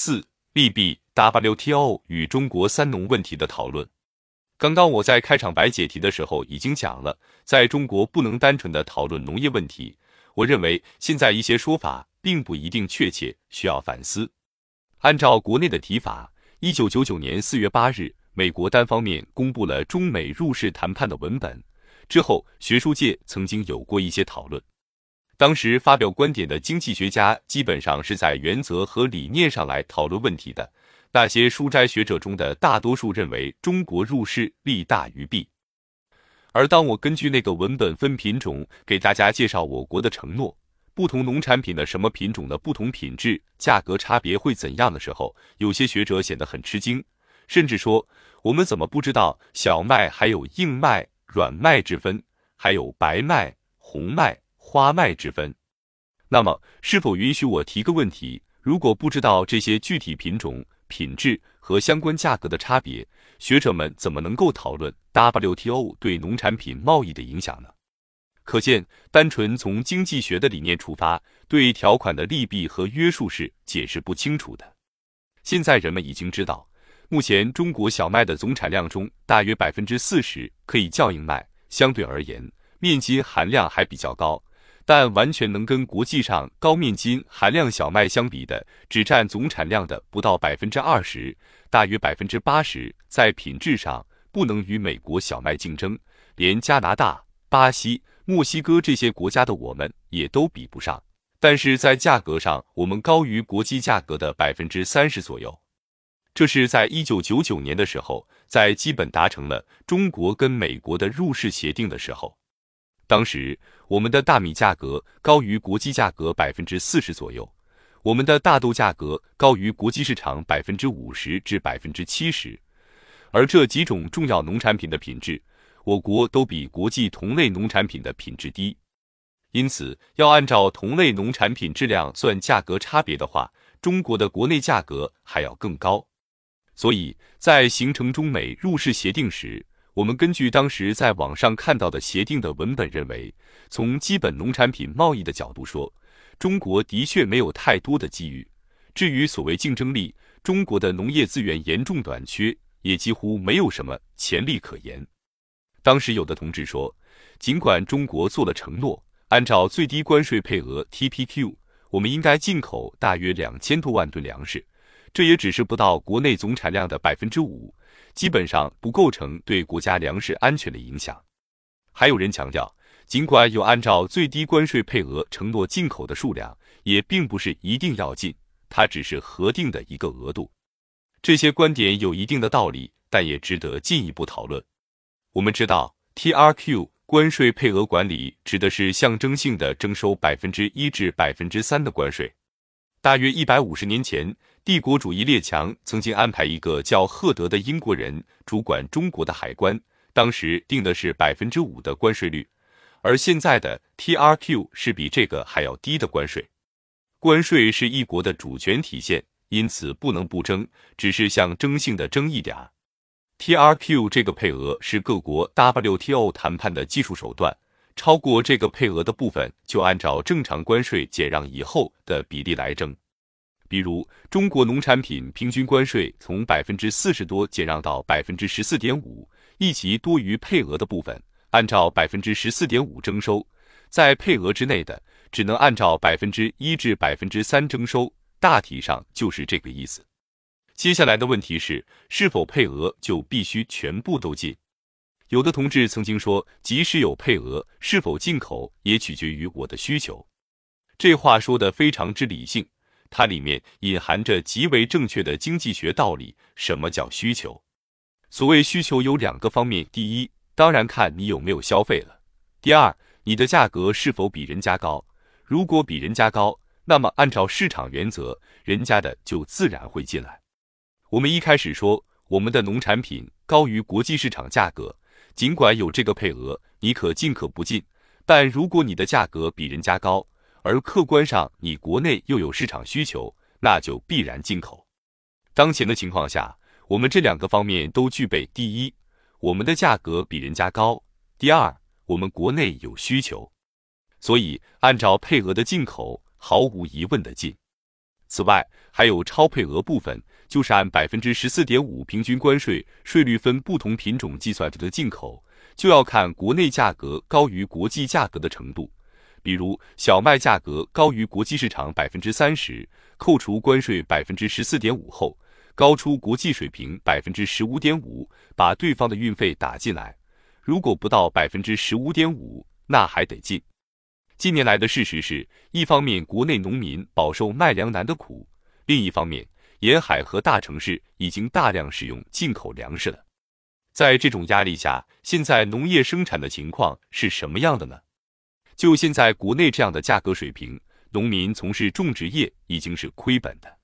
四、利弊 WTO 与中国三农问题的讨论。刚刚我在开场白解题的时候已经讲了，在中国不能单纯的讨论农业问题。我认为现在一些说法并不一定确切，需要反思。按照国内的提法，一九九九年四月八日，美国单方面公布了中美入世谈判的文本。之后，学术界曾经有过一些讨论。当时发表观点的经济学家基本上是在原则和理念上来讨论问题的。那些书斋学者中的大多数认为中国入世利大于弊，而当我根据那个文本分品种给大家介绍我国的承诺，不同农产品的什么品种的不同品质、价格差别会怎样的时候，有些学者显得很吃惊，甚至说我们怎么不知道小麦还有硬麦、软麦之分，还有白麦、红麦、花麦之分？那么，是否允许我提个问题？如果不知道这些具体品种？品质和相关价格的差别，学者们怎么能够讨论 WTO 对农产品贸易的影响呢？可见，单纯从经济学的理念出发，对条款的利弊和约束是解释不清楚的。现在人们已经知道，目前中国小麦的总产量中，大约百分之四十可以叫硬麦，相对而言，面筋含量还比较高。但完全能跟国际上高面筋含量小麦相比的，只占总产量的不到百分之二十，大约百分之八十。在品质上不能与美国小麦竞争，连加拿大、巴西、墨西哥这些国家的我们也都比不上。但是在价格上，我们高于国际价格的百分之三十左右。这是在一九九九年的时候，在基本达成了中国跟美国的入世协定的时候。当时我们的大米价格高于国际价格百分之四十左右，我们的大豆价格高于国际市场百分之五十至百分之七十，而这几种重要农产品的品质，我国都比国际同类农产品的品质低。因此，要按照同类农产品质量算价格差别的话，中国的国内价格还要更高。所以在形成中美入世协定时，我们根据当时在网上看到的协定的文本认为，从基本农产品贸易的角度说，中国的确没有太多的机遇。至于所谓竞争力，中国的农业资源严重短缺，也几乎没有什么潜力可言。当时有的同志说，尽管中国做了承诺，按照最低关税配额 TPQ，我们应该进口大约两千多万吨粮食，这也只是不到国内总产量的百分之五。基本上不构成对国家粮食安全的影响。还有人强调，尽管有按照最低关税配额承诺进口的数量，也并不是一定要进，它只是核定的一个额度。这些观点有一定的道理，但也值得进一步讨论。我们知道，TRQ 关税配额管理指的是象征性的征收百分之一至百分之三的关税。大约一百五十年前。帝国主义列强曾经安排一个叫赫德的英国人主管中国的海关，当时定的是百分之五的关税率，而现在的 TRQ 是比这个还要低的关税。关税是一国的主权体现，因此不能不征，只是象征性的征一点儿。TRQ 这个配额是各国 WTO 谈判的技术手段，超过这个配额的部分就按照正常关税减让以后的比例来征。比如，中国农产品平均关税从百分之四十多减让到百分之十四点五，一级多于配额的部分，按照百分之十四点五征收；在配额之内的，只能按照百分之一至百分之三征收。大体上就是这个意思。接下来的问题是，是否配额就必须全部都进？有的同志曾经说，即使有配额，是否进口也取决于我的需求。这话说的非常之理性。它里面隐含着极为正确的经济学道理。什么叫需求？所谓需求有两个方面：第一，当然看你有没有消费了；第二，你的价格是否比人家高。如果比人家高，那么按照市场原则，人家的就自然会进来。我们一开始说我们的农产品高于国际市场价格，尽管有这个配额，你可进可不进。但如果你的价格比人家高，而客观上，你国内又有市场需求，那就必然进口。当前的情况下，我们这两个方面都具备：第一，我们的价格比人家高；第二，我们国内有需求，所以按照配额的进口，毫无疑问的进。此外，还有超配额部分，就是按百分之十四点五平均关税税率分不同品种计算的进口，就要看国内价格高于国际价格的程度。比如小麦价格高于国际市场百分之三十，扣除关税百分之十四点五后，高出国际水平百分之十五点五，把对方的运费打进来。如果不到百分之十五点五，那还得进。近年来的事实是，一方面国内农民饱受卖粮难的苦，另一方面沿海和大城市已经大量使用进口粮食了。在这种压力下，现在农业生产的情况是什么样的呢？就现在国内这样的价格水平，农民从事种植业已经是亏本的，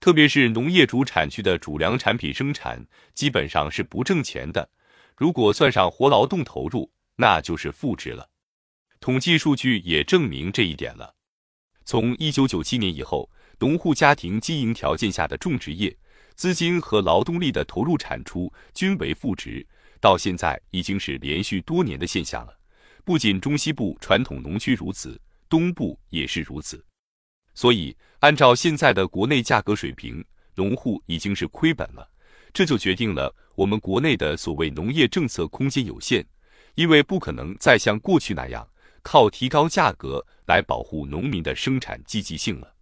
特别是农业主产区的主粮产品生产，基本上是不挣钱的。如果算上活劳动投入，那就是负值了。统计数据也证明这一点了。从一九九七年以后，农户家庭经营条件下的种植业，资金和劳动力的投入产出均为负值，到现在已经是连续多年的现象了。不仅中西部传统农区如此，东部也是如此。所以，按照现在的国内价格水平，农户已经是亏本了。这就决定了我们国内的所谓农业政策空间有限，因为不可能再像过去那样靠提高价格来保护农民的生产积极性了。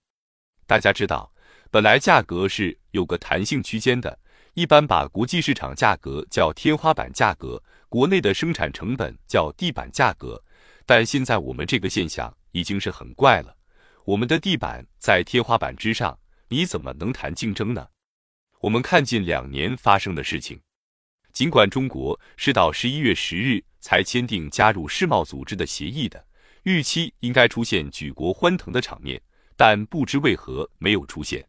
大家知道，本来价格是有个弹性区间的，一般把国际市场价格叫天花板价格。国内的生产成本叫地板价格，但现在我们这个现象已经是很怪了。我们的地板在天花板之上，你怎么能谈竞争呢？我们看近两年发生的事情，尽管中国是到十一月十日才签订加入世贸组织的协议的，预期应该出现举国欢腾的场面，但不知为何没有出现。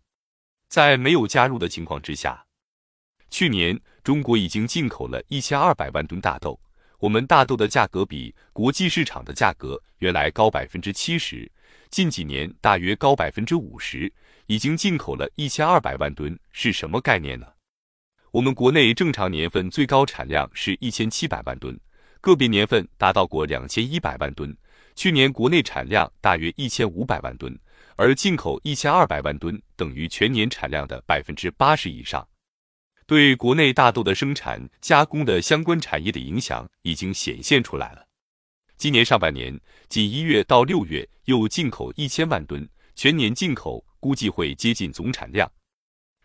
在没有加入的情况之下。去年，中国已经进口了一千二百万吨大豆。我们大豆的价格比国际市场的价格原来高百分之七十，近几年大约高百分之五十。已经进口了一千二百万吨，是什么概念呢？我们国内正常年份最高产量是一千七百万吨，个别年份达到过两千一百万吨。去年国内产量大约一千五百万吨，而进口一千二百万吨，等于全年产量的百分之八十以上。对国内大豆的生产加工的相关产业的影响已经显现出来了。今年上半年，仅一月到六月又进口一千万吨，全年进口估计会接近总产量。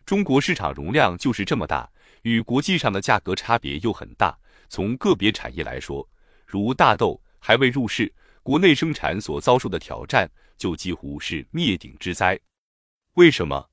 中国市场容量就是这么大，与国际上的价格差别又很大。从个别产业来说，如大豆还未入市，国内生产所遭受的挑战就几乎是灭顶之灾。为什么？